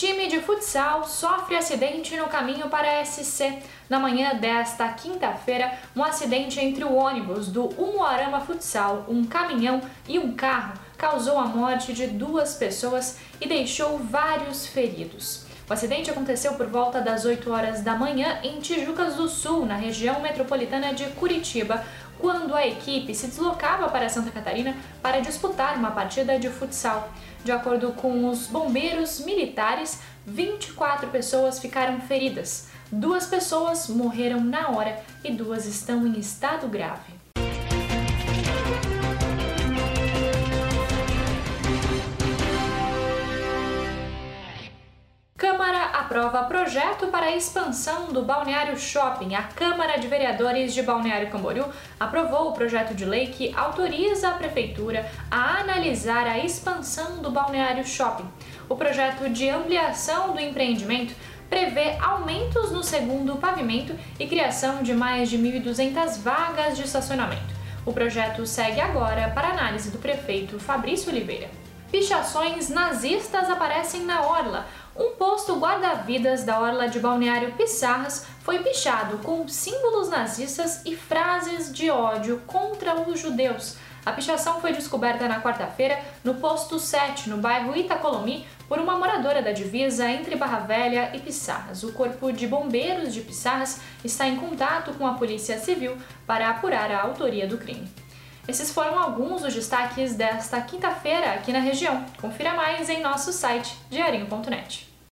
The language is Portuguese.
Time de futsal sofre acidente no caminho para SC. Na manhã desta quinta-feira, um acidente entre o ônibus do Umuarama Futsal, um caminhão e um carro causou a morte de duas pessoas e deixou vários feridos. O acidente aconteceu por volta das 8 horas da manhã em Tijucas do Sul, na região metropolitana de Curitiba, quando a equipe se deslocava para Santa Catarina para disputar uma partida de futsal. De acordo com os bombeiros militares, 24 pessoas ficaram feridas. Duas pessoas morreram na hora e duas estão em estado grave. Câmara aprova projeto para a expansão do Balneário Shopping. A Câmara de Vereadores de Balneário Camboriú aprovou o projeto de lei que autoriza a Prefeitura a analisar a expansão do Balneário Shopping. O projeto de ampliação do empreendimento prevê aumentos no segundo pavimento e criação de mais de 1.200 vagas de estacionamento. O projeto segue agora para análise do prefeito Fabrício Oliveira. Pichações nazistas aparecem na orla. Um posto guarda-vidas da orla de Balneário Pissarras foi pichado com símbolos nazistas e frases de ódio contra os judeus. A pichação foi descoberta na quarta-feira no posto 7, no bairro Itacolomi, por uma moradora da divisa entre Barra Velha e Pissarras. O Corpo de Bombeiros de Pissarras está em contato com a Polícia Civil para apurar a autoria do crime. Esses foram alguns dos destaques desta quinta-feira aqui na região. Confira mais em nosso site diarinho.net.